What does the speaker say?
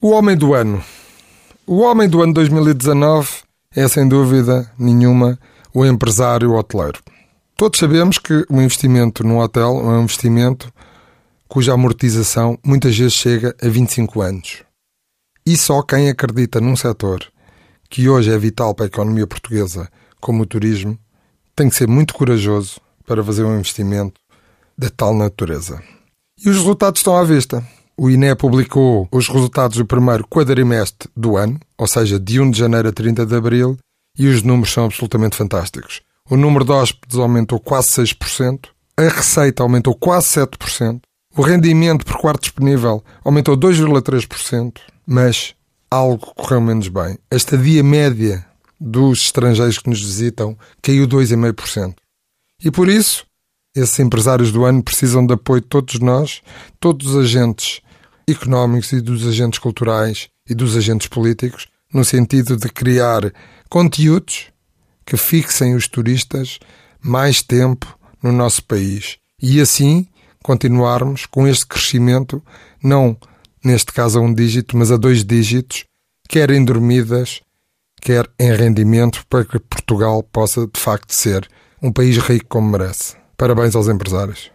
O homem do ano. O homem do ano 2019 é, sem dúvida nenhuma, o empresário hoteleiro. Todos sabemos que o investimento no hotel é um investimento cuja amortização muitas vezes chega a 25 anos. E só quem acredita num setor que hoje é vital para a economia portuguesa, como o turismo, tem que ser muito corajoso para fazer um investimento de tal natureza. E os resultados estão à vista. O INE publicou os resultados do primeiro quadrimestre do ano, ou seja, de 1 de janeiro a 30 de abril, e os números são absolutamente fantásticos. O número de hóspedes aumentou quase 6%, a receita aumentou quase 7%, o rendimento por quarto disponível aumentou 2,3%, mas algo correu menos bem. A estadia média dos estrangeiros que nos visitam caiu 2,5%. E por isso, esses empresários do ano precisam de apoio de todos nós, todos os agentes económicos e dos agentes culturais e dos agentes políticos, no sentido de criar conteúdos que fixem os turistas mais tempo no nosso país e assim continuarmos com este crescimento, não neste caso a um dígito, mas a dois dígitos, quer em dormidas, quer em rendimento, para que Portugal possa de facto ser um país rico como merece. Parabéns aos empresários.